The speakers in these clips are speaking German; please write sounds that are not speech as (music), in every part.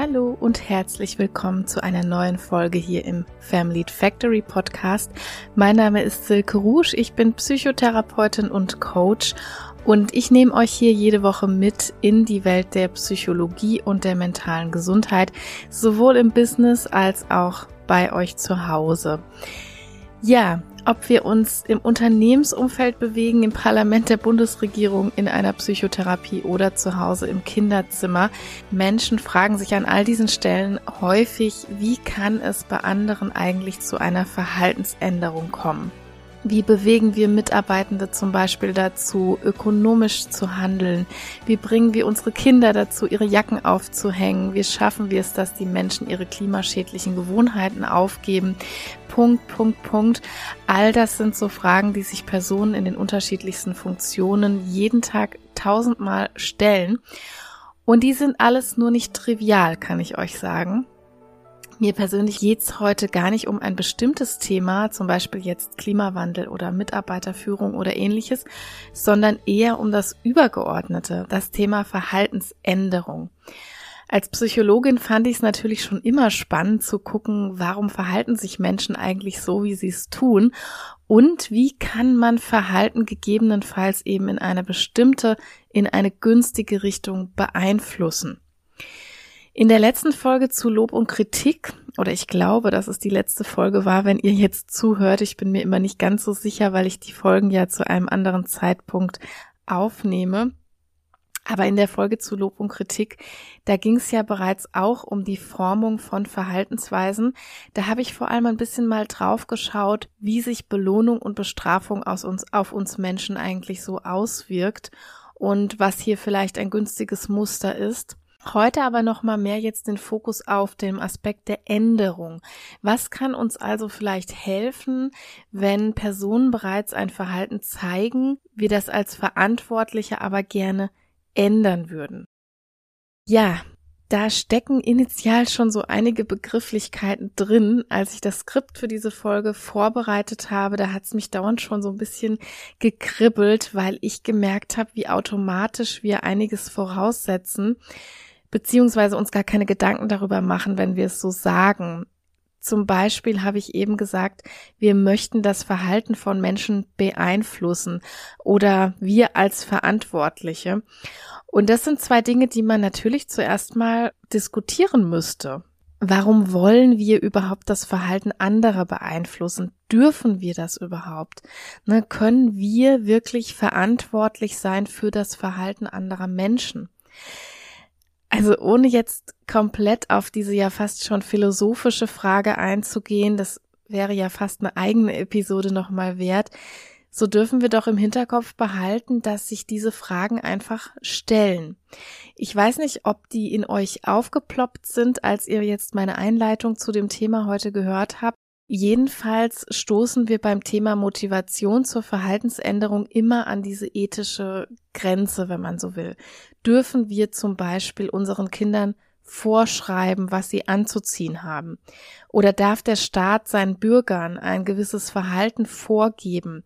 Hallo und herzlich willkommen zu einer neuen Folge hier im Family Factory Podcast. Mein Name ist Silke Rusch, ich bin Psychotherapeutin und Coach und ich nehme euch hier jede Woche mit in die Welt der Psychologie und der mentalen Gesundheit, sowohl im Business als auch bei euch zu Hause. Ja, ob wir uns im Unternehmensumfeld bewegen, im Parlament der Bundesregierung, in einer Psychotherapie oder zu Hause im Kinderzimmer. Menschen fragen sich an all diesen Stellen häufig, wie kann es bei anderen eigentlich zu einer Verhaltensänderung kommen? Wie bewegen wir Mitarbeitende zum Beispiel dazu, ökonomisch zu handeln? Wie bringen wir unsere Kinder dazu, ihre Jacken aufzuhängen? Wie schaffen wir es, dass die Menschen ihre klimaschädlichen Gewohnheiten aufgeben? Punkt, Punkt, Punkt. All das sind so Fragen, die sich Personen in den unterschiedlichsten Funktionen jeden Tag tausendmal stellen. Und die sind alles nur nicht trivial, kann ich euch sagen. Mir persönlich geht's heute gar nicht um ein bestimmtes Thema, zum Beispiel jetzt Klimawandel oder Mitarbeiterführung oder ähnliches, sondern eher um das Übergeordnete, das Thema Verhaltensänderung. Als Psychologin fand ich es natürlich schon immer spannend zu gucken, warum verhalten sich Menschen eigentlich so, wie sie es tun und wie kann man Verhalten gegebenenfalls eben in eine bestimmte, in eine günstige Richtung beeinflussen. In der letzten Folge zu Lob und Kritik, oder ich glaube, dass es die letzte Folge war, wenn ihr jetzt zuhört, ich bin mir immer nicht ganz so sicher, weil ich die Folgen ja zu einem anderen Zeitpunkt aufnehme. Aber in der Folge zu Lob und Kritik, da ging es ja bereits auch um die Formung von Verhaltensweisen. Da habe ich vor allem ein bisschen mal drauf geschaut, wie sich Belohnung und Bestrafung aus uns, auf uns Menschen eigentlich so auswirkt und was hier vielleicht ein günstiges Muster ist. Heute aber noch mal mehr jetzt den Fokus auf dem Aspekt der Änderung. Was kann uns also vielleicht helfen, wenn Personen bereits ein Verhalten zeigen, wir das als Verantwortliche aber gerne ändern würden? Ja, da stecken initial schon so einige Begrifflichkeiten drin. Als ich das Skript für diese Folge vorbereitet habe, da hat es mich dauernd schon so ein bisschen gekribbelt, weil ich gemerkt habe, wie automatisch wir einiges voraussetzen beziehungsweise uns gar keine Gedanken darüber machen, wenn wir es so sagen. Zum Beispiel habe ich eben gesagt, wir möchten das Verhalten von Menschen beeinflussen oder wir als Verantwortliche. Und das sind zwei Dinge, die man natürlich zuerst mal diskutieren müsste. Warum wollen wir überhaupt das Verhalten anderer beeinflussen? Dürfen wir das überhaupt? Ne, können wir wirklich verantwortlich sein für das Verhalten anderer Menschen? Also ohne jetzt komplett auf diese ja fast schon philosophische Frage einzugehen, das wäre ja fast eine eigene Episode nochmal wert, so dürfen wir doch im Hinterkopf behalten, dass sich diese Fragen einfach stellen. Ich weiß nicht, ob die in euch aufgeploppt sind, als ihr jetzt meine Einleitung zu dem Thema heute gehört habt. Jedenfalls stoßen wir beim Thema Motivation zur Verhaltensänderung immer an diese ethische Grenze, wenn man so will. Dürfen wir zum Beispiel unseren Kindern vorschreiben, was sie anzuziehen haben? Oder darf der Staat seinen Bürgern ein gewisses Verhalten vorgeben?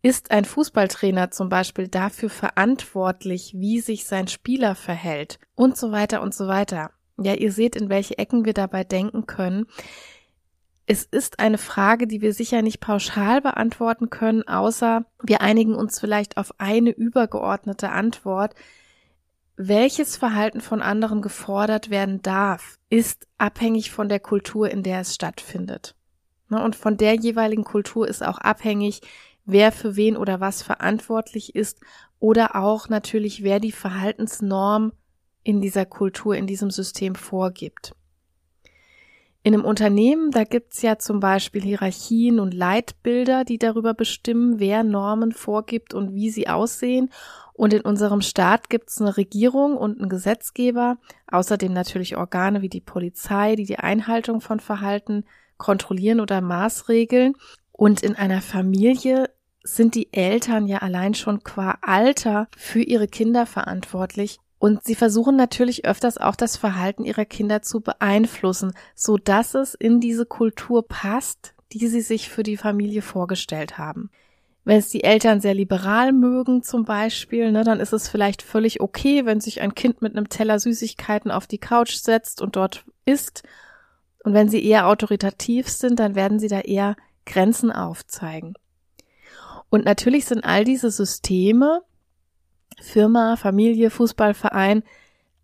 Ist ein Fußballtrainer zum Beispiel dafür verantwortlich, wie sich sein Spieler verhält? Und so weiter und so weiter. Ja, ihr seht, in welche Ecken wir dabei denken können es ist eine Frage, die wir sicher nicht pauschal beantworten können, außer wir einigen uns vielleicht auf eine übergeordnete Antwort. Welches Verhalten von anderen gefordert werden darf, ist abhängig von der Kultur, in der es stattfindet. Ne, und von der jeweiligen Kultur ist auch abhängig, wer für wen oder was verantwortlich ist oder auch natürlich, wer die Verhaltensnorm in dieser Kultur, in diesem System vorgibt. In einem Unternehmen, da gibt's ja zum Beispiel Hierarchien und Leitbilder, die darüber bestimmen, wer Normen vorgibt und wie sie aussehen. Und in unserem Staat gibt's eine Regierung und einen Gesetzgeber, außerdem natürlich Organe wie die Polizei, die die Einhaltung von Verhalten kontrollieren oder maßregeln. Und in einer Familie sind die Eltern ja allein schon qua Alter für ihre Kinder verantwortlich und sie versuchen natürlich öfters auch das Verhalten ihrer Kinder zu beeinflussen, so dass es in diese Kultur passt, die sie sich für die Familie vorgestellt haben. Wenn es die Eltern sehr liberal mögen zum Beispiel, ne, dann ist es vielleicht völlig okay, wenn sich ein Kind mit einem Teller Süßigkeiten auf die Couch setzt und dort isst. Und wenn sie eher autoritativ sind, dann werden sie da eher Grenzen aufzeigen. Und natürlich sind all diese Systeme, Firma, Familie, Fußballverein,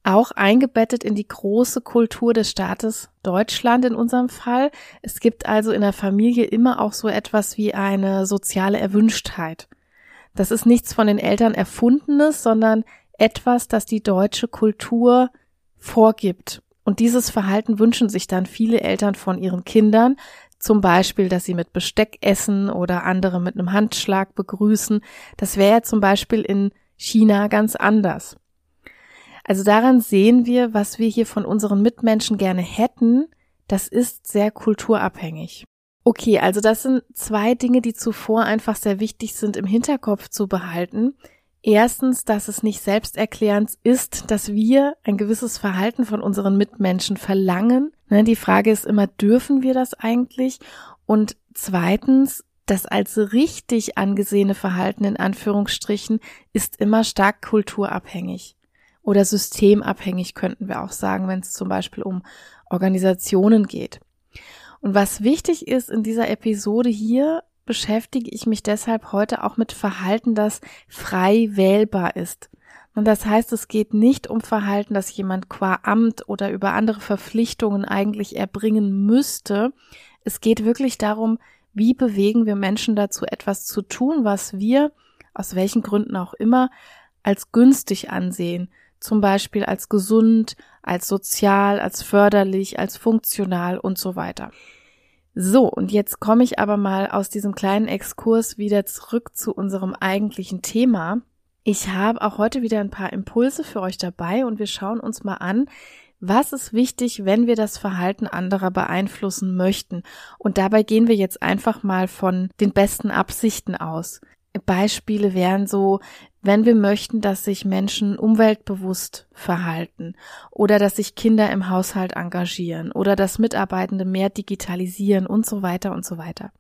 auch eingebettet in die große Kultur des Staates Deutschland in unserem Fall. Es gibt also in der Familie immer auch so etwas wie eine soziale Erwünschtheit. Das ist nichts von den Eltern erfundenes, sondern etwas, das die deutsche Kultur vorgibt. Und dieses Verhalten wünschen sich dann viele Eltern von ihren Kindern, zum Beispiel, dass sie mit Besteck essen oder andere mit einem Handschlag begrüßen. Das wäre ja zum Beispiel in China ganz anders. Also daran sehen wir, was wir hier von unseren Mitmenschen gerne hätten, das ist sehr kulturabhängig. Okay, also das sind zwei Dinge, die zuvor einfach sehr wichtig sind im Hinterkopf zu behalten. Erstens, dass es nicht selbsterklärend ist, dass wir ein gewisses Verhalten von unseren Mitmenschen verlangen. Ne, die Frage ist immer, dürfen wir das eigentlich? Und zweitens, das als richtig angesehene Verhalten in Anführungsstrichen ist immer stark kulturabhängig oder systemabhängig könnten wir auch sagen, wenn es zum Beispiel um Organisationen geht. Und was wichtig ist in dieser Episode hier, beschäftige ich mich deshalb heute auch mit Verhalten, das frei wählbar ist. Und das heißt, es geht nicht um Verhalten, das jemand qua Amt oder über andere Verpflichtungen eigentlich erbringen müsste. Es geht wirklich darum, wie bewegen wir Menschen dazu, etwas zu tun, was wir, aus welchen Gründen auch immer, als günstig ansehen, zum Beispiel als gesund, als sozial, als förderlich, als funktional und so weiter. So, und jetzt komme ich aber mal aus diesem kleinen Exkurs wieder zurück zu unserem eigentlichen Thema. Ich habe auch heute wieder ein paar Impulse für euch dabei und wir schauen uns mal an, was ist wichtig, wenn wir das Verhalten anderer beeinflussen möchten? Und dabei gehen wir jetzt einfach mal von den besten Absichten aus. Beispiele wären so, wenn wir möchten, dass sich Menschen umweltbewusst verhalten oder dass sich Kinder im Haushalt engagieren oder dass Mitarbeitende mehr digitalisieren und so weiter und so weiter.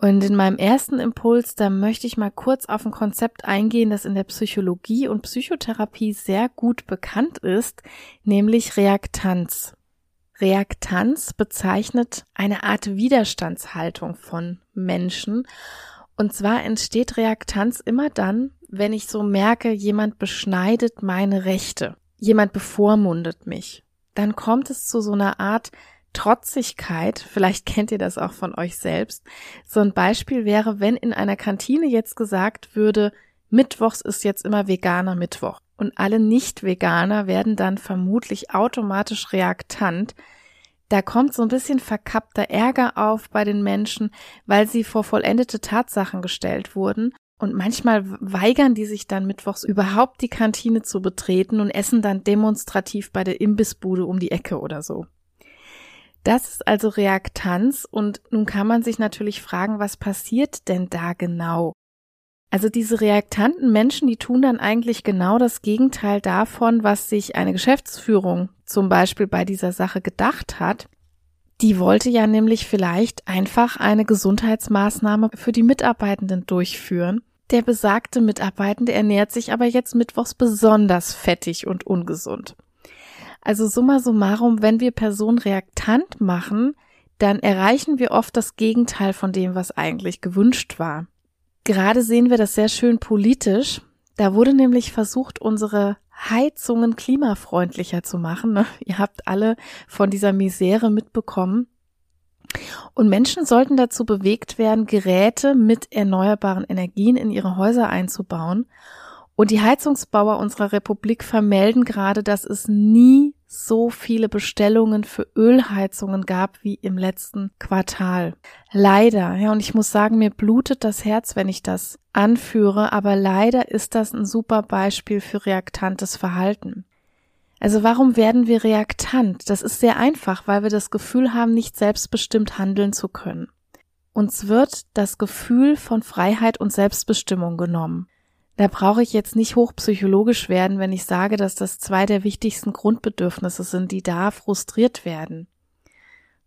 Und in meinem ersten Impuls, da möchte ich mal kurz auf ein Konzept eingehen, das in der Psychologie und Psychotherapie sehr gut bekannt ist, nämlich Reaktanz. Reaktanz bezeichnet eine Art Widerstandshaltung von Menschen und zwar entsteht Reaktanz immer dann, wenn ich so merke, jemand beschneidet meine Rechte, jemand bevormundet mich. Dann kommt es zu so einer Art Trotzigkeit, vielleicht kennt ihr das auch von euch selbst. So ein Beispiel wäre, wenn in einer Kantine jetzt gesagt würde, Mittwochs ist jetzt immer veganer Mittwoch. Und alle Nicht-Veganer werden dann vermutlich automatisch reaktant, da kommt so ein bisschen verkappter Ärger auf bei den Menschen, weil sie vor vollendete Tatsachen gestellt wurden. Und manchmal weigern die sich dann mittwochs überhaupt die Kantine zu betreten und essen dann demonstrativ bei der Imbissbude um die Ecke oder so. Das ist also Reaktanz und nun kann man sich natürlich fragen, was passiert denn da genau? Also diese reaktanten Menschen, die tun dann eigentlich genau das Gegenteil davon, was sich eine Geschäftsführung zum Beispiel bei dieser Sache gedacht hat. Die wollte ja nämlich vielleicht einfach eine Gesundheitsmaßnahme für die Mitarbeitenden durchführen. Der besagte Mitarbeitende ernährt sich aber jetzt mittwochs besonders fettig und ungesund. Also summa summarum, wenn wir Personen reaktant machen, dann erreichen wir oft das Gegenteil von dem, was eigentlich gewünscht war. Gerade sehen wir das sehr schön politisch. Da wurde nämlich versucht, unsere Heizungen klimafreundlicher zu machen. Ne? Ihr habt alle von dieser Misere mitbekommen. Und Menschen sollten dazu bewegt werden, Geräte mit erneuerbaren Energien in ihre Häuser einzubauen. Und die Heizungsbauer unserer Republik vermelden gerade, dass es nie so viele Bestellungen für Ölheizungen gab wie im letzten Quartal. Leider, ja, und ich muss sagen, mir blutet das Herz, wenn ich das anführe, aber leider ist das ein super Beispiel für reaktantes Verhalten. Also warum werden wir reaktant? Das ist sehr einfach, weil wir das Gefühl haben, nicht selbstbestimmt handeln zu können. Uns wird das Gefühl von Freiheit und Selbstbestimmung genommen. Da brauche ich jetzt nicht hochpsychologisch werden, wenn ich sage, dass das zwei der wichtigsten Grundbedürfnisse sind, die da frustriert werden.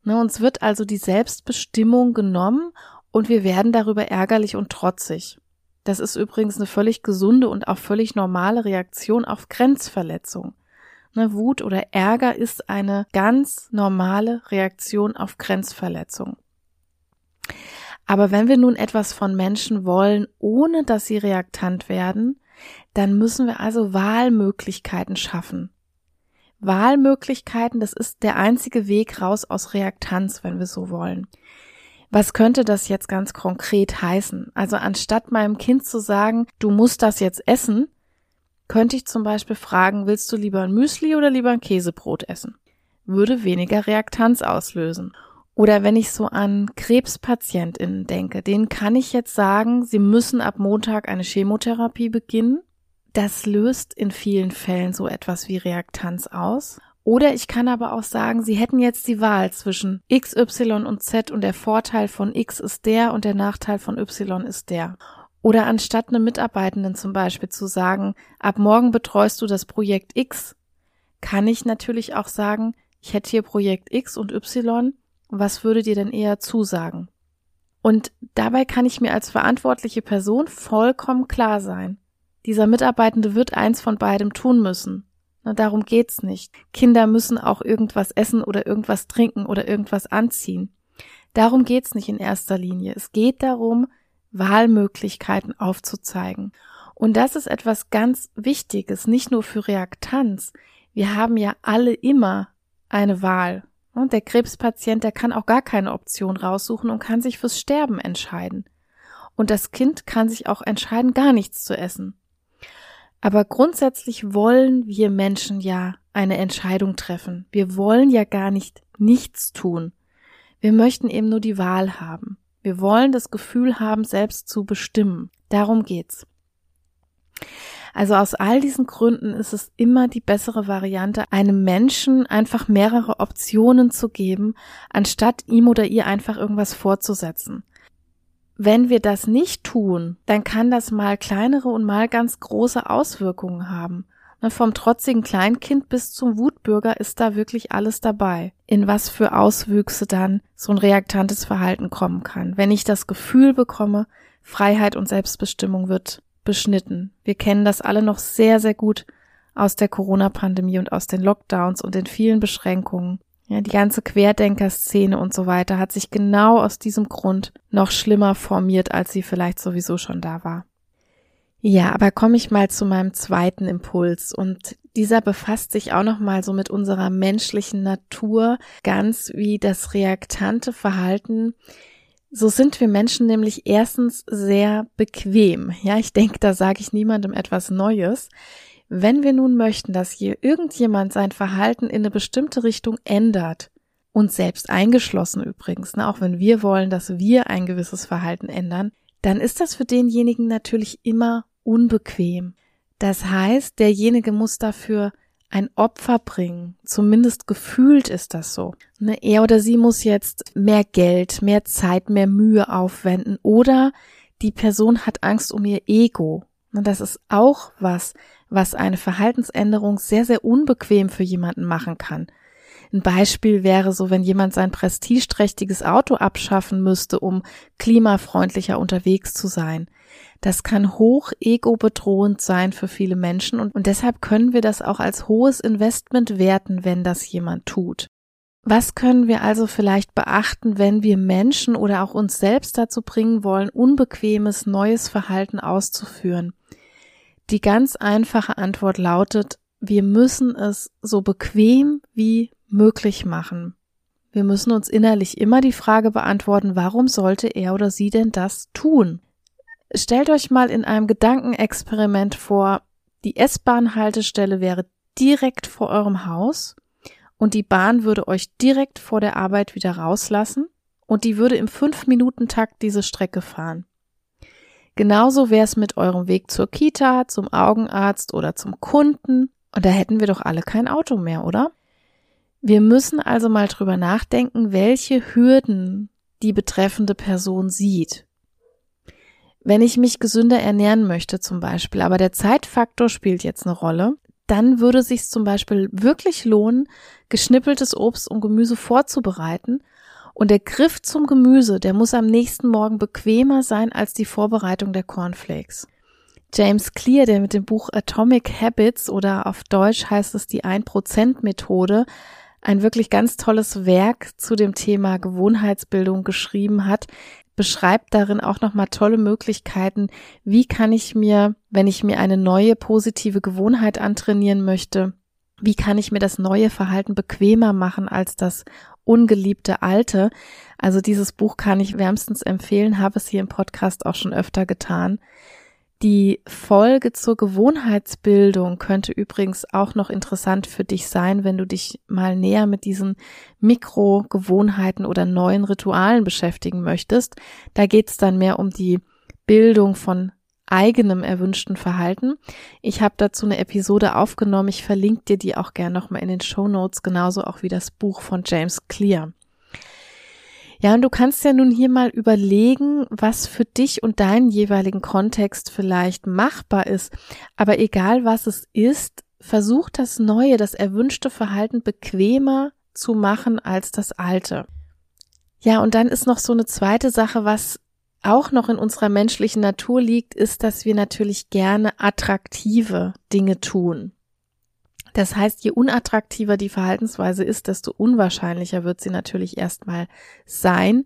Ne, uns wird also die Selbstbestimmung genommen und wir werden darüber ärgerlich und trotzig. Das ist übrigens eine völlig gesunde und auch völlig normale Reaktion auf Grenzverletzung. Ne, Wut oder Ärger ist eine ganz normale Reaktion auf Grenzverletzung. Aber wenn wir nun etwas von Menschen wollen, ohne dass sie reaktant werden, dann müssen wir also Wahlmöglichkeiten schaffen. Wahlmöglichkeiten, das ist der einzige Weg raus aus Reaktanz, wenn wir so wollen. Was könnte das jetzt ganz konkret heißen? Also anstatt meinem Kind zu sagen, du musst das jetzt essen, könnte ich zum Beispiel fragen, willst du lieber ein Müsli oder lieber ein Käsebrot essen? Würde weniger Reaktanz auslösen. Oder wenn ich so an KrebspatientInnen denke, denen kann ich jetzt sagen, sie müssen ab Montag eine Chemotherapie beginnen. Das löst in vielen Fällen so etwas wie Reaktanz aus. Oder ich kann aber auch sagen, sie hätten jetzt die Wahl zwischen X, Y und Z und der Vorteil von X ist der und der Nachteil von Y ist der. Oder anstatt einem Mitarbeitenden zum Beispiel zu sagen, ab morgen betreust du das Projekt X, kann ich natürlich auch sagen, ich hätte hier Projekt X und Y was würde dir denn eher zusagen? Und dabei kann ich mir als verantwortliche Person vollkommen klar sein. Dieser Mitarbeitende wird eins von beidem tun müssen. Na, darum geht's nicht. Kinder müssen auch irgendwas essen oder irgendwas trinken oder irgendwas anziehen. Darum geht's nicht in erster Linie. Es geht darum, Wahlmöglichkeiten aufzuzeigen. Und das ist etwas ganz Wichtiges, nicht nur für Reaktanz. Wir haben ja alle immer eine Wahl. Und der Krebspatient, der kann auch gar keine Option raussuchen und kann sich fürs Sterben entscheiden. Und das Kind kann sich auch entscheiden, gar nichts zu essen. Aber grundsätzlich wollen wir Menschen ja eine Entscheidung treffen. Wir wollen ja gar nicht nichts tun. Wir möchten eben nur die Wahl haben. Wir wollen das Gefühl haben, selbst zu bestimmen. Darum geht's. Also aus all diesen Gründen ist es immer die bessere Variante, einem Menschen einfach mehrere Optionen zu geben, anstatt ihm oder ihr einfach irgendwas vorzusetzen. Wenn wir das nicht tun, dann kann das mal kleinere und mal ganz große Auswirkungen haben. Ne, vom trotzigen Kleinkind bis zum Wutbürger ist da wirklich alles dabei. In was für Auswüchse dann so ein reaktantes Verhalten kommen kann. Wenn ich das Gefühl bekomme, Freiheit und Selbstbestimmung wird beschnitten. Wir kennen das alle noch sehr, sehr gut aus der Corona-Pandemie und aus den Lockdowns und den vielen Beschränkungen. Ja, die ganze Querdenker-Szene und so weiter hat sich genau aus diesem Grund noch schlimmer formiert, als sie vielleicht sowieso schon da war. Ja, aber komme ich mal zu meinem zweiten Impuls und dieser befasst sich auch noch mal so mit unserer menschlichen Natur, ganz wie das reaktante Verhalten so sind wir Menschen nämlich erstens sehr bequem. Ja, ich denke, da sage ich niemandem etwas Neues. Wenn wir nun möchten, dass hier irgendjemand sein Verhalten in eine bestimmte Richtung ändert, uns selbst eingeschlossen übrigens, ne, auch wenn wir wollen, dass wir ein gewisses Verhalten ändern, dann ist das für denjenigen natürlich immer unbequem. Das heißt, derjenige muss dafür ein Opfer bringen. Zumindest gefühlt ist das so. Ne, er oder sie muss jetzt mehr Geld, mehr Zeit, mehr Mühe aufwenden oder die Person hat Angst um ihr Ego. Ne, das ist auch was, was eine Verhaltensänderung sehr, sehr unbequem für jemanden machen kann. Ein Beispiel wäre so, wenn jemand sein prestigeträchtiges Auto abschaffen müsste, um klimafreundlicher unterwegs zu sein. Das kann hoch ego-bedrohend sein für viele Menschen und, und deshalb können wir das auch als hohes Investment werten, wenn das jemand tut. Was können wir also vielleicht beachten, wenn wir Menschen oder auch uns selbst dazu bringen wollen, unbequemes neues Verhalten auszuführen? Die ganz einfache Antwort lautet, wir müssen es so bequem wie möglich machen. Wir müssen uns innerlich immer die Frage beantworten, warum sollte er oder sie denn das tun? Stellt euch mal in einem Gedankenexperiment vor, die S-Bahn-Haltestelle wäre direkt vor eurem Haus und die Bahn würde euch direkt vor der Arbeit wieder rauslassen und die würde im 5-Minuten-Takt diese Strecke fahren. Genauso wäre es mit eurem Weg zur Kita, zum Augenarzt oder zum Kunden und da hätten wir doch alle kein Auto mehr, oder? Wir müssen also mal drüber nachdenken, welche Hürden die betreffende Person sieht. Wenn ich mich gesünder ernähren möchte zum Beispiel, aber der Zeitfaktor spielt jetzt eine Rolle, dann würde sich zum Beispiel wirklich lohnen, geschnippeltes Obst und Gemüse vorzubereiten Und der Griff zum Gemüse, der muss am nächsten Morgen bequemer sein als die Vorbereitung der Cornflakes. James Clear, der mit dem Buch Atomic Habits oder auf Deutsch heißt es die 1% Methode, ein wirklich ganz tolles Werk zu dem Thema Gewohnheitsbildung geschrieben hat, beschreibt darin auch nochmal tolle Möglichkeiten, wie kann ich mir, wenn ich mir eine neue positive Gewohnheit antrainieren möchte, wie kann ich mir das neue Verhalten bequemer machen als das ungeliebte alte. Also dieses Buch kann ich wärmstens empfehlen, habe es hier im Podcast auch schon öfter getan. Die Folge zur Gewohnheitsbildung könnte übrigens auch noch interessant für dich sein, wenn du dich mal näher mit diesen Mikrogewohnheiten oder neuen Ritualen beschäftigen möchtest. Da geht es dann mehr um die Bildung von eigenem erwünschten Verhalten. Ich habe dazu eine Episode aufgenommen. Ich verlinke dir die auch gerne nochmal in den Show Notes, genauso auch wie das Buch von James Clear. Ja, und du kannst ja nun hier mal überlegen, was für dich und deinen jeweiligen Kontext vielleicht machbar ist. Aber egal was es ist, versuch das neue, das erwünschte Verhalten bequemer zu machen als das alte. Ja, und dann ist noch so eine zweite Sache, was auch noch in unserer menschlichen Natur liegt, ist, dass wir natürlich gerne attraktive Dinge tun. Das heißt, je unattraktiver die Verhaltensweise ist, desto unwahrscheinlicher wird sie natürlich erstmal sein.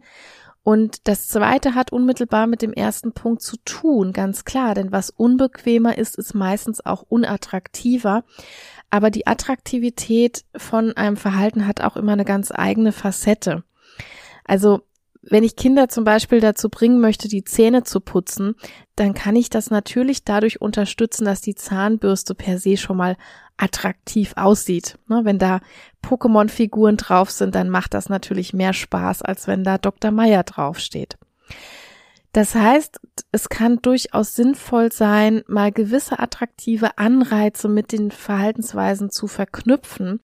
Und das zweite hat unmittelbar mit dem ersten Punkt zu tun, ganz klar, denn was unbequemer ist, ist meistens auch unattraktiver. Aber die Attraktivität von einem Verhalten hat auch immer eine ganz eigene Facette. Also wenn ich Kinder zum Beispiel dazu bringen möchte, die Zähne zu putzen, dann kann ich das natürlich dadurch unterstützen, dass die Zahnbürste per se schon mal attraktiv aussieht. Ne, wenn da Pokémon-Figuren drauf sind, dann macht das natürlich mehr Spaß, als wenn da Dr. Meyer draufsteht. Das heißt, es kann durchaus sinnvoll sein, mal gewisse attraktive Anreize mit den Verhaltensweisen zu verknüpfen.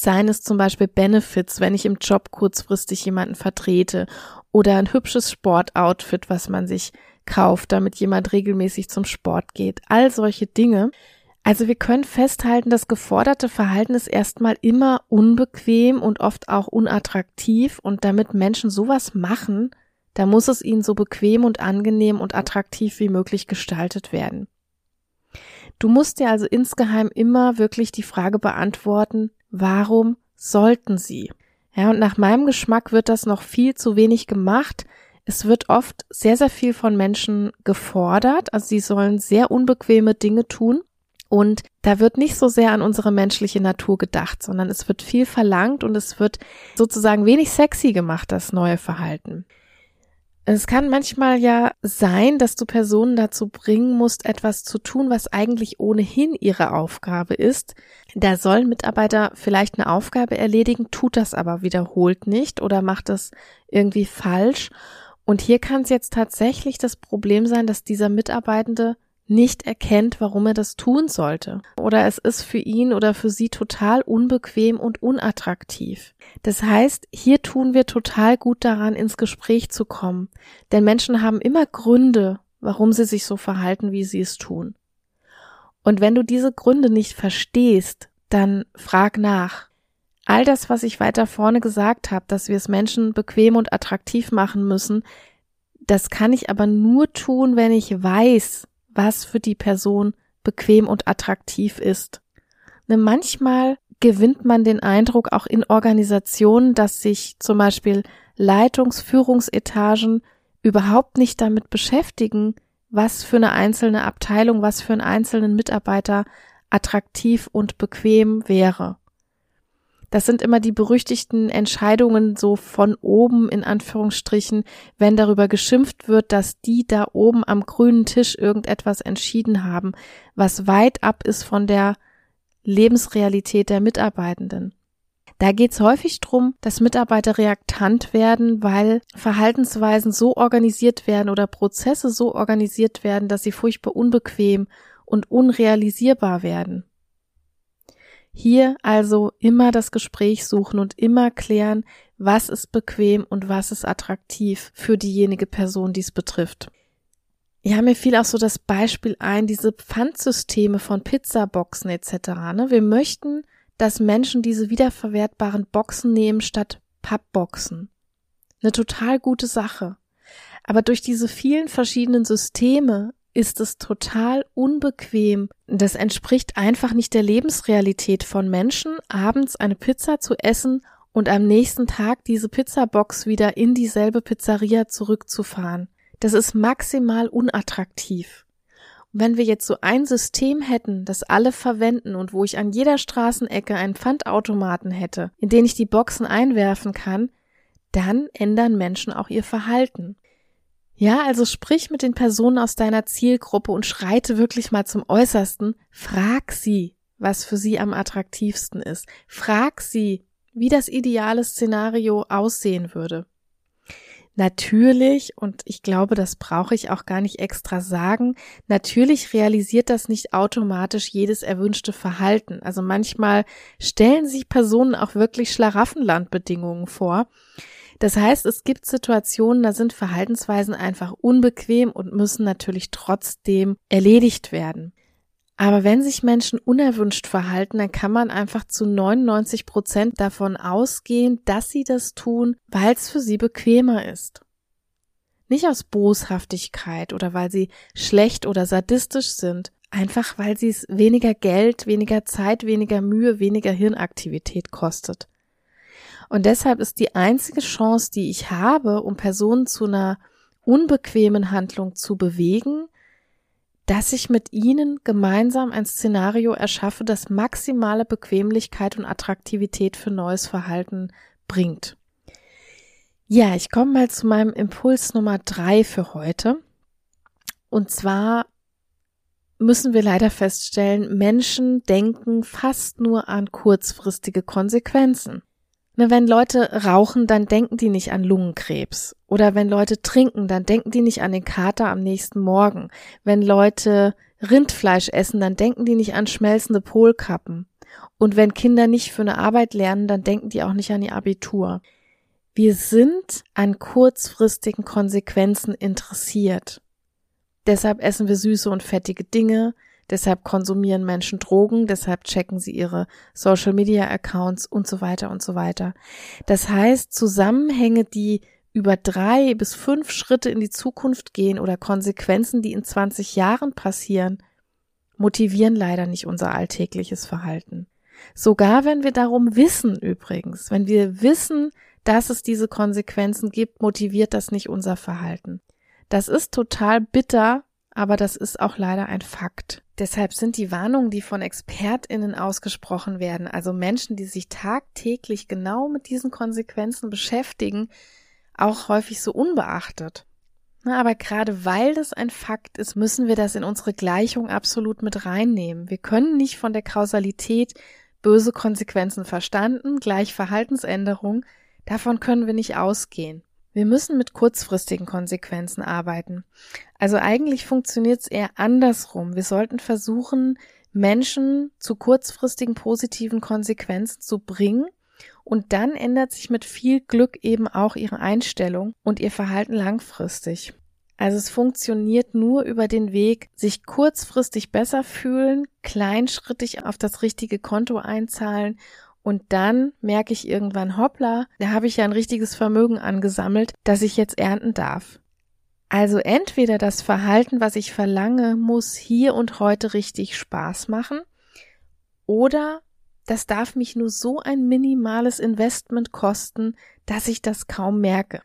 Seien es zum Beispiel Benefits, wenn ich im Job kurzfristig jemanden vertrete oder ein hübsches Sportoutfit, was man sich kauft, damit jemand regelmäßig zum Sport geht. All solche Dinge also wir können festhalten, das geforderte Verhalten ist erstmal immer unbequem und oft auch unattraktiv und damit Menschen sowas machen, da muss es ihnen so bequem und angenehm und attraktiv wie möglich gestaltet werden. Du musst dir also insgeheim immer wirklich die Frage beantworten, warum sollten sie? Ja, und nach meinem Geschmack wird das noch viel zu wenig gemacht. Es wird oft sehr, sehr viel von Menschen gefordert. Also sie sollen sehr unbequeme Dinge tun. Und da wird nicht so sehr an unsere menschliche Natur gedacht, sondern es wird viel verlangt und es wird sozusagen wenig sexy gemacht, das neue Verhalten. Es kann manchmal ja sein, dass du Personen dazu bringen musst, etwas zu tun, was eigentlich ohnehin ihre Aufgabe ist. Da sollen Mitarbeiter vielleicht eine Aufgabe erledigen, tut das aber wiederholt nicht oder macht das irgendwie falsch. Und hier kann es jetzt tatsächlich das Problem sein, dass dieser Mitarbeitende nicht erkennt, warum er das tun sollte. Oder es ist für ihn oder für sie total unbequem und unattraktiv. Das heißt, hier tun wir total gut daran, ins Gespräch zu kommen. Denn Menschen haben immer Gründe, warum sie sich so verhalten, wie sie es tun. Und wenn du diese Gründe nicht verstehst, dann frag nach. All das, was ich weiter vorne gesagt habe, dass wir es Menschen bequem und attraktiv machen müssen, das kann ich aber nur tun, wenn ich weiß, was für die Person bequem und attraktiv ist. Ne, manchmal gewinnt man den Eindruck auch in Organisationen, dass sich zum Beispiel Leitungsführungsetagen überhaupt nicht damit beschäftigen, was für eine einzelne Abteilung, was für einen einzelnen Mitarbeiter attraktiv und bequem wäre. Das sind immer die berüchtigten Entscheidungen so von oben in Anführungsstrichen, wenn darüber geschimpft wird, dass die da oben am grünen Tisch irgendetwas entschieden haben, was weit ab ist von der Lebensrealität der Mitarbeitenden. Da geht es häufig drum, dass Mitarbeiter reaktant werden, weil Verhaltensweisen so organisiert werden oder Prozesse so organisiert werden, dass sie furchtbar unbequem und unrealisierbar werden. Hier also immer das Gespräch suchen und immer klären, was ist bequem und was ist attraktiv für diejenige Person, die es betrifft. Ja, mir fiel auch so das Beispiel ein, diese Pfandsysteme von Pizzaboxen etc. Ne? Wir möchten, dass Menschen diese wiederverwertbaren Boxen nehmen statt Pappboxen. Eine total gute Sache. Aber durch diese vielen verschiedenen Systeme ist es total unbequem. Das entspricht einfach nicht der Lebensrealität von Menschen, abends eine Pizza zu essen und am nächsten Tag diese Pizzabox wieder in dieselbe Pizzeria zurückzufahren. Das ist maximal unattraktiv. Und wenn wir jetzt so ein System hätten, das alle verwenden und wo ich an jeder Straßenecke einen Pfandautomaten hätte, in den ich die Boxen einwerfen kann, dann ändern Menschen auch ihr Verhalten. Ja, also sprich mit den Personen aus deiner Zielgruppe und schreite wirklich mal zum Äußersten. Frag sie, was für sie am attraktivsten ist. Frag sie, wie das ideale Szenario aussehen würde. Natürlich, und ich glaube, das brauche ich auch gar nicht extra sagen, natürlich realisiert das nicht automatisch jedes erwünschte Verhalten. Also manchmal stellen sich Personen auch wirklich Schlaraffenlandbedingungen vor. Das heißt, es gibt Situationen, da sind Verhaltensweisen einfach unbequem und müssen natürlich trotzdem erledigt werden. Aber wenn sich Menschen unerwünscht verhalten, dann kann man einfach zu 99 Prozent davon ausgehen, dass sie das tun, weil es für sie bequemer ist. Nicht aus Boshaftigkeit oder weil sie schlecht oder sadistisch sind, einfach weil sie es weniger Geld, weniger Zeit, weniger Mühe, weniger Hirnaktivität kostet. Und deshalb ist die einzige Chance, die ich habe, um Personen zu einer unbequemen Handlung zu bewegen, dass ich mit ihnen gemeinsam ein Szenario erschaffe, das maximale Bequemlichkeit und Attraktivität für neues Verhalten bringt. Ja, ich komme mal zu meinem Impuls Nummer drei für heute. Und zwar müssen wir leider feststellen, Menschen denken fast nur an kurzfristige Konsequenzen. Ne, wenn Leute rauchen, dann denken die nicht an Lungenkrebs. Oder wenn Leute trinken, dann denken die nicht an den Kater am nächsten Morgen. Wenn Leute Rindfleisch essen, dann denken die nicht an schmelzende Polkappen. Und wenn Kinder nicht für eine Arbeit lernen, dann denken die auch nicht an ihr Abitur. Wir sind an kurzfristigen Konsequenzen interessiert. Deshalb essen wir süße und fettige Dinge, Deshalb konsumieren Menschen Drogen, deshalb checken sie ihre Social Media Accounts und so weiter und so weiter. Das heißt, Zusammenhänge, die über drei bis fünf Schritte in die Zukunft gehen oder Konsequenzen, die in 20 Jahren passieren, motivieren leider nicht unser alltägliches Verhalten. Sogar wenn wir darum wissen übrigens, wenn wir wissen, dass es diese Konsequenzen gibt, motiviert das nicht unser Verhalten. Das ist total bitter, aber das ist auch leider ein Fakt. Deshalb sind die Warnungen, die von Expertinnen ausgesprochen werden, also Menschen, die sich tagtäglich genau mit diesen Konsequenzen beschäftigen, auch häufig so unbeachtet. aber gerade weil das ein Fakt ist, müssen wir das in unsere Gleichung absolut mit reinnehmen. Wir können nicht von der Kausalität böse Konsequenzen verstanden, gleich Verhaltensänderung, davon können wir nicht ausgehen. Wir müssen mit kurzfristigen Konsequenzen arbeiten. Also eigentlich funktioniert es eher andersrum. Wir sollten versuchen, Menschen zu kurzfristigen positiven Konsequenzen zu bringen und dann ändert sich mit viel Glück eben auch ihre Einstellung und ihr Verhalten langfristig. Also es funktioniert nur über den Weg, sich kurzfristig besser fühlen, kleinschrittig auf das richtige Konto einzahlen und dann merke ich irgendwann, hoppla, da habe ich ja ein richtiges Vermögen angesammelt, das ich jetzt ernten darf. Also entweder das Verhalten, was ich verlange, muss hier und heute richtig Spaß machen, oder das darf mich nur so ein minimales Investment kosten, dass ich das kaum merke.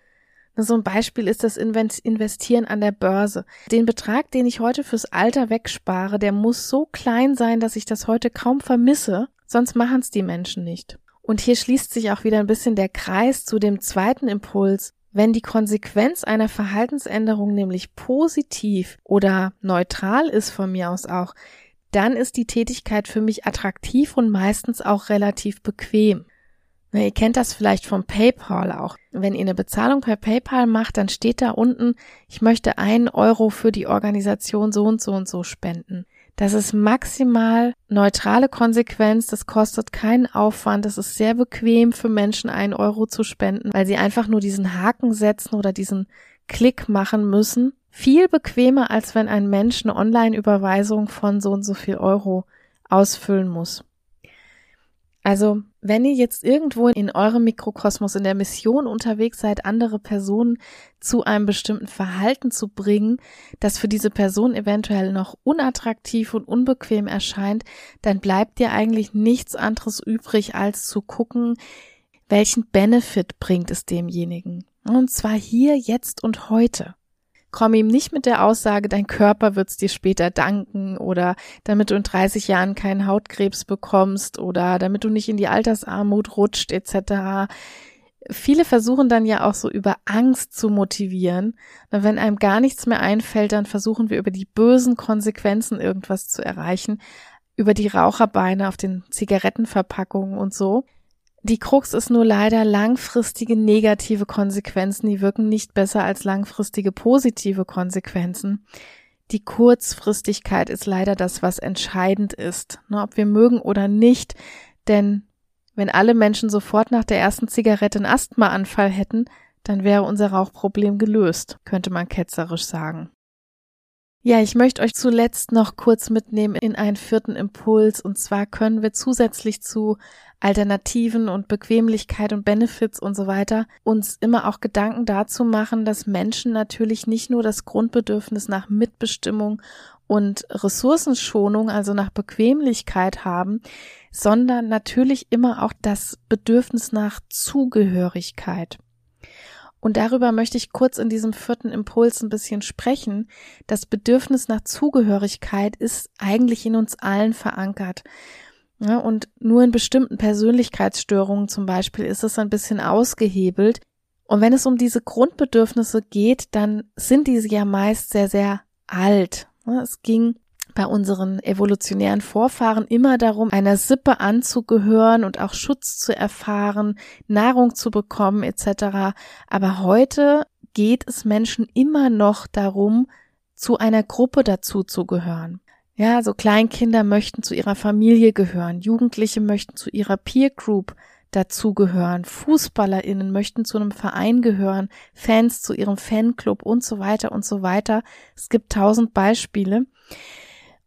So ein Beispiel ist das Investieren an der Börse. Den Betrag, den ich heute fürs Alter wegspare, der muss so klein sein, dass ich das heute kaum vermisse. Sonst machen es die Menschen nicht. Und hier schließt sich auch wieder ein bisschen der Kreis zu dem zweiten Impuls. Wenn die Konsequenz einer Verhaltensänderung nämlich positiv oder neutral ist von mir aus auch, dann ist die Tätigkeit für mich attraktiv und meistens auch relativ bequem. Na, ihr kennt das vielleicht vom PayPal auch. Wenn ihr eine Bezahlung per PayPal macht, dann steht da unten, ich möchte einen Euro für die Organisation so und so und so spenden. Das ist maximal neutrale Konsequenz. Das kostet keinen Aufwand. Das ist sehr bequem für Menschen, einen Euro zu spenden, weil sie einfach nur diesen Haken setzen oder diesen Klick machen müssen. Viel bequemer, als wenn ein Mensch eine Online-Überweisung von so und so viel Euro ausfüllen muss. Also, wenn ihr jetzt irgendwo in eurem Mikrokosmos in der Mission unterwegs seid, andere Personen zu einem bestimmten Verhalten zu bringen, das für diese Person eventuell noch unattraktiv und unbequem erscheint, dann bleibt dir eigentlich nichts anderes übrig, als zu gucken, welchen Benefit bringt es demjenigen. Und zwar hier, jetzt und heute. Komm ihm nicht mit der Aussage, dein Körper wird's dir später danken oder damit du in 30 Jahren keinen Hautkrebs bekommst oder damit du nicht in die Altersarmut rutscht etc. Viele versuchen dann ja auch so über Angst zu motivieren. wenn einem gar nichts mehr einfällt, dann versuchen wir über die bösen Konsequenzen irgendwas zu erreichen, über die Raucherbeine auf den Zigarettenverpackungen und so. Die Krux ist nur leider langfristige negative Konsequenzen, die wirken nicht besser als langfristige positive Konsequenzen. Die Kurzfristigkeit ist leider das, was entscheidend ist, ne, ob wir mögen oder nicht, denn wenn alle Menschen sofort nach der ersten Zigarette einen Asthmaanfall hätten, dann wäre unser Rauchproblem gelöst, könnte man ketzerisch sagen. Ja, ich möchte euch zuletzt noch kurz mitnehmen in einen vierten Impuls. Und zwar können wir zusätzlich zu Alternativen und Bequemlichkeit und Benefits und so weiter uns immer auch Gedanken dazu machen, dass Menschen natürlich nicht nur das Grundbedürfnis nach Mitbestimmung und Ressourcenschonung, also nach Bequemlichkeit haben, sondern natürlich immer auch das Bedürfnis nach Zugehörigkeit. Und darüber möchte ich kurz in diesem vierten Impuls ein bisschen sprechen. Das Bedürfnis nach Zugehörigkeit ist eigentlich in uns allen verankert. Ja, und nur in bestimmten Persönlichkeitsstörungen zum Beispiel ist es ein bisschen ausgehebelt. Und wenn es um diese Grundbedürfnisse geht, dann sind diese ja meist sehr, sehr alt. Es ging bei unseren evolutionären Vorfahren immer darum, einer Sippe anzugehören und auch Schutz zu erfahren, Nahrung zu bekommen etc. Aber heute geht es Menschen immer noch darum, zu einer Gruppe dazu zu gehören. Ja, also Kleinkinder möchten zu ihrer Familie gehören, Jugendliche möchten zu ihrer Peer Group dazugehören, FußballerInnen möchten zu einem Verein gehören, Fans zu ihrem Fanclub und so weiter und so weiter. Es gibt tausend Beispiele.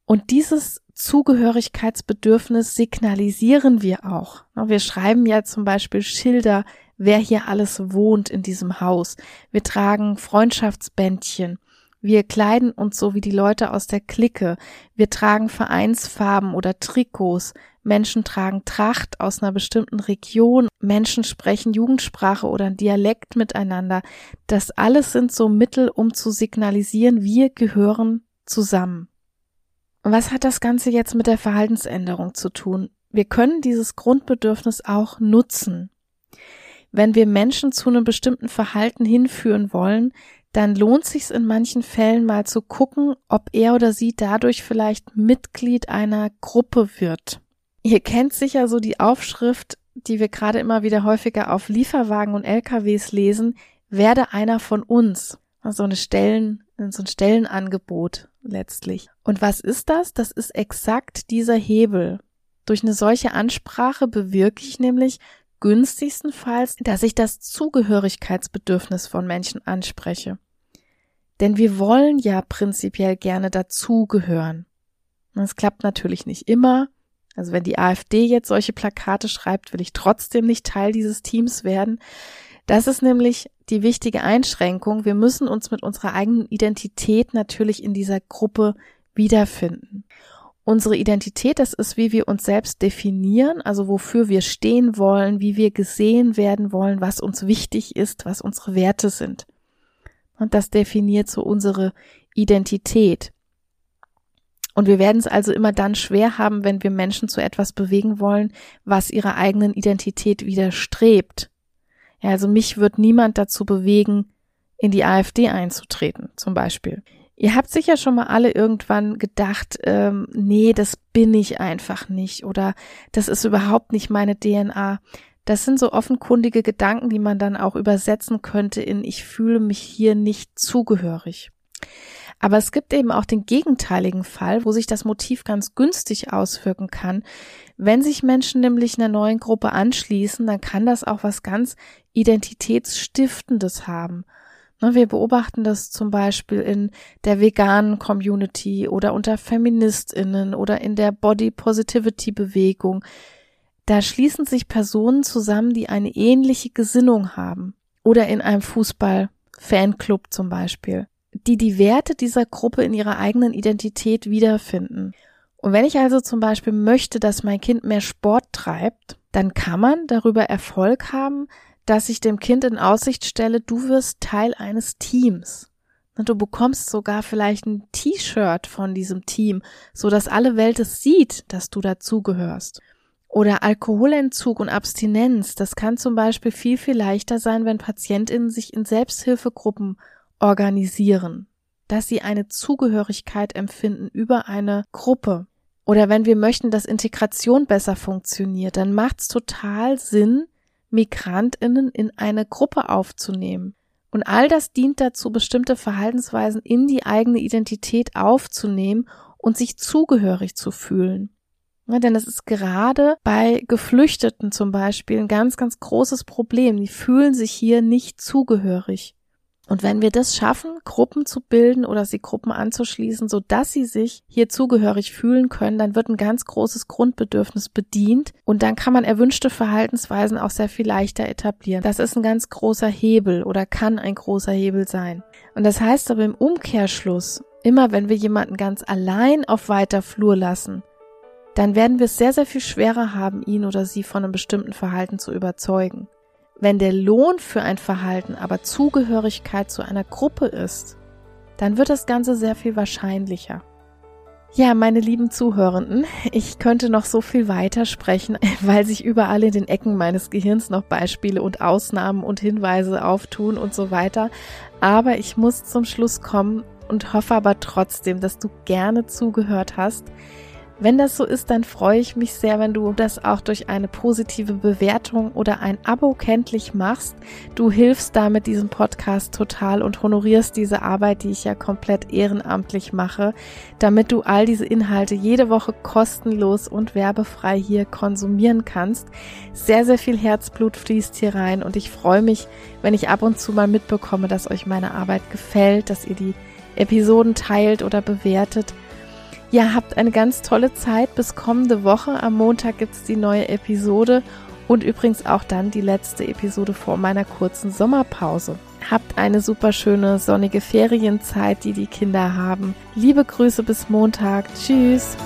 Und dieses Zugehörigkeitsbedürfnis signalisieren wir auch. Wir schreiben ja zum Beispiel Schilder, wer hier alles wohnt in diesem Haus. Wir tragen Freundschaftsbändchen. Wir kleiden uns so wie die Leute aus der Clique. Wir tragen Vereinsfarben oder Trikots. Menschen tragen Tracht aus einer bestimmten Region. Menschen sprechen Jugendsprache oder Dialekt miteinander. Das alles sind so Mittel, um zu signalisieren, wir gehören zusammen. Was hat das Ganze jetzt mit der Verhaltensänderung zu tun? Wir können dieses Grundbedürfnis auch nutzen. Wenn wir Menschen zu einem bestimmten Verhalten hinführen wollen, dann lohnt sich in manchen Fällen mal zu gucken, ob er oder sie dadurch vielleicht Mitglied einer Gruppe wird. Ihr kennt sicher so die Aufschrift, die wir gerade immer wieder häufiger auf Lieferwagen und LKWs lesen, werde einer von uns. So eine Stellen, so ein Stellenangebot letztlich. Und was ist das? Das ist exakt dieser Hebel. Durch eine solche Ansprache bewirke ich nämlich günstigstenfalls, dass ich das Zugehörigkeitsbedürfnis von Menschen anspreche. Denn wir wollen ja prinzipiell gerne dazugehören. Das klappt natürlich nicht immer. Also wenn die AfD jetzt solche Plakate schreibt, will ich trotzdem nicht Teil dieses Teams werden. Das ist nämlich die wichtige Einschränkung. Wir müssen uns mit unserer eigenen Identität natürlich in dieser Gruppe wiederfinden. Unsere Identität, das ist, wie wir uns selbst definieren, also wofür wir stehen wollen, wie wir gesehen werden wollen, was uns wichtig ist, was unsere Werte sind. Und das definiert so unsere Identität. Und wir werden es also immer dann schwer haben, wenn wir Menschen zu etwas bewegen wollen, was ihrer eigenen Identität widerstrebt. Ja, also mich wird niemand dazu bewegen, in die AfD einzutreten, zum Beispiel. Ihr habt sicher schon mal alle irgendwann gedacht, ähm, nee, das bin ich einfach nicht oder das ist überhaupt nicht meine DNA. Das sind so offenkundige Gedanken, die man dann auch übersetzen könnte in ich fühle mich hier nicht zugehörig. Aber es gibt eben auch den gegenteiligen Fall, wo sich das Motiv ganz günstig auswirken kann. Wenn sich Menschen nämlich einer neuen Gruppe anschließen, dann kann das auch was ganz Identitätsstiftendes haben. Ne, wir beobachten das zum Beispiel in der veganen Community oder unter Feministinnen oder in der Body Positivity Bewegung. Da schließen sich Personen zusammen, die eine ähnliche Gesinnung haben. Oder in einem Fußball-Fanclub zum Beispiel, die die Werte dieser Gruppe in ihrer eigenen Identität wiederfinden. Und wenn ich also zum Beispiel möchte, dass mein Kind mehr Sport treibt, dann kann man darüber Erfolg haben, dass ich dem Kind in Aussicht stelle, du wirst Teil eines Teams. Und du bekommst sogar vielleicht ein T-Shirt von diesem Team, so dass alle Welt es sieht, dass du dazugehörst. Oder Alkoholentzug und Abstinenz. Das kann zum Beispiel viel, viel leichter sein, wenn PatientInnen sich in Selbsthilfegruppen organisieren, dass sie eine Zugehörigkeit empfinden über eine Gruppe. Oder wenn wir möchten, dass Integration besser funktioniert, dann macht es total Sinn, Migrantinnen in eine Gruppe aufzunehmen. Und all das dient dazu, bestimmte Verhaltensweisen in die eigene Identität aufzunehmen und sich zugehörig zu fühlen. Ja, denn es ist gerade bei Geflüchteten zum Beispiel ein ganz, ganz großes Problem. Die fühlen sich hier nicht zugehörig. Und wenn wir das schaffen, Gruppen zu bilden oder sie Gruppen anzuschließen, so dass sie sich hier zugehörig fühlen können, dann wird ein ganz großes Grundbedürfnis bedient und dann kann man erwünschte Verhaltensweisen auch sehr viel leichter etablieren. Das ist ein ganz großer Hebel oder kann ein großer Hebel sein. Und das heißt aber im Umkehrschluss, immer wenn wir jemanden ganz allein auf weiter Flur lassen, dann werden wir es sehr, sehr viel schwerer haben, ihn oder sie von einem bestimmten Verhalten zu überzeugen. Wenn der Lohn für ein Verhalten aber Zugehörigkeit zu einer Gruppe ist, dann wird das Ganze sehr viel wahrscheinlicher. Ja, meine lieben Zuhörenden, ich könnte noch so viel weiter sprechen, (laughs) weil sich überall in den Ecken meines Gehirns noch Beispiele und Ausnahmen und Hinweise auftun und so weiter. Aber ich muss zum Schluss kommen und hoffe aber trotzdem, dass du gerne zugehört hast. Wenn das so ist, dann freue ich mich sehr, wenn du das auch durch eine positive Bewertung oder ein Abo kenntlich machst. Du hilfst damit diesem Podcast total und honorierst diese Arbeit, die ich ja komplett ehrenamtlich mache, damit du all diese Inhalte jede Woche kostenlos und werbefrei hier konsumieren kannst. Sehr, sehr viel Herzblut fließt hier rein und ich freue mich, wenn ich ab und zu mal mitbekomme, dass euch meine Arbeit gefällt, dass ihr die Episoden teilt oder bewertet. Ja, habt eine ganz tolle Zeit bis kommende Woche. Am Montag gibt's die neue Episode und übrigens auch dann die letzte Episode vor meiner kurzen Sommerpause. Habt eine super schöne sonnige Ferienzeit, die die Kinder haben. Liebe Grüße bis Montag. Tschüss.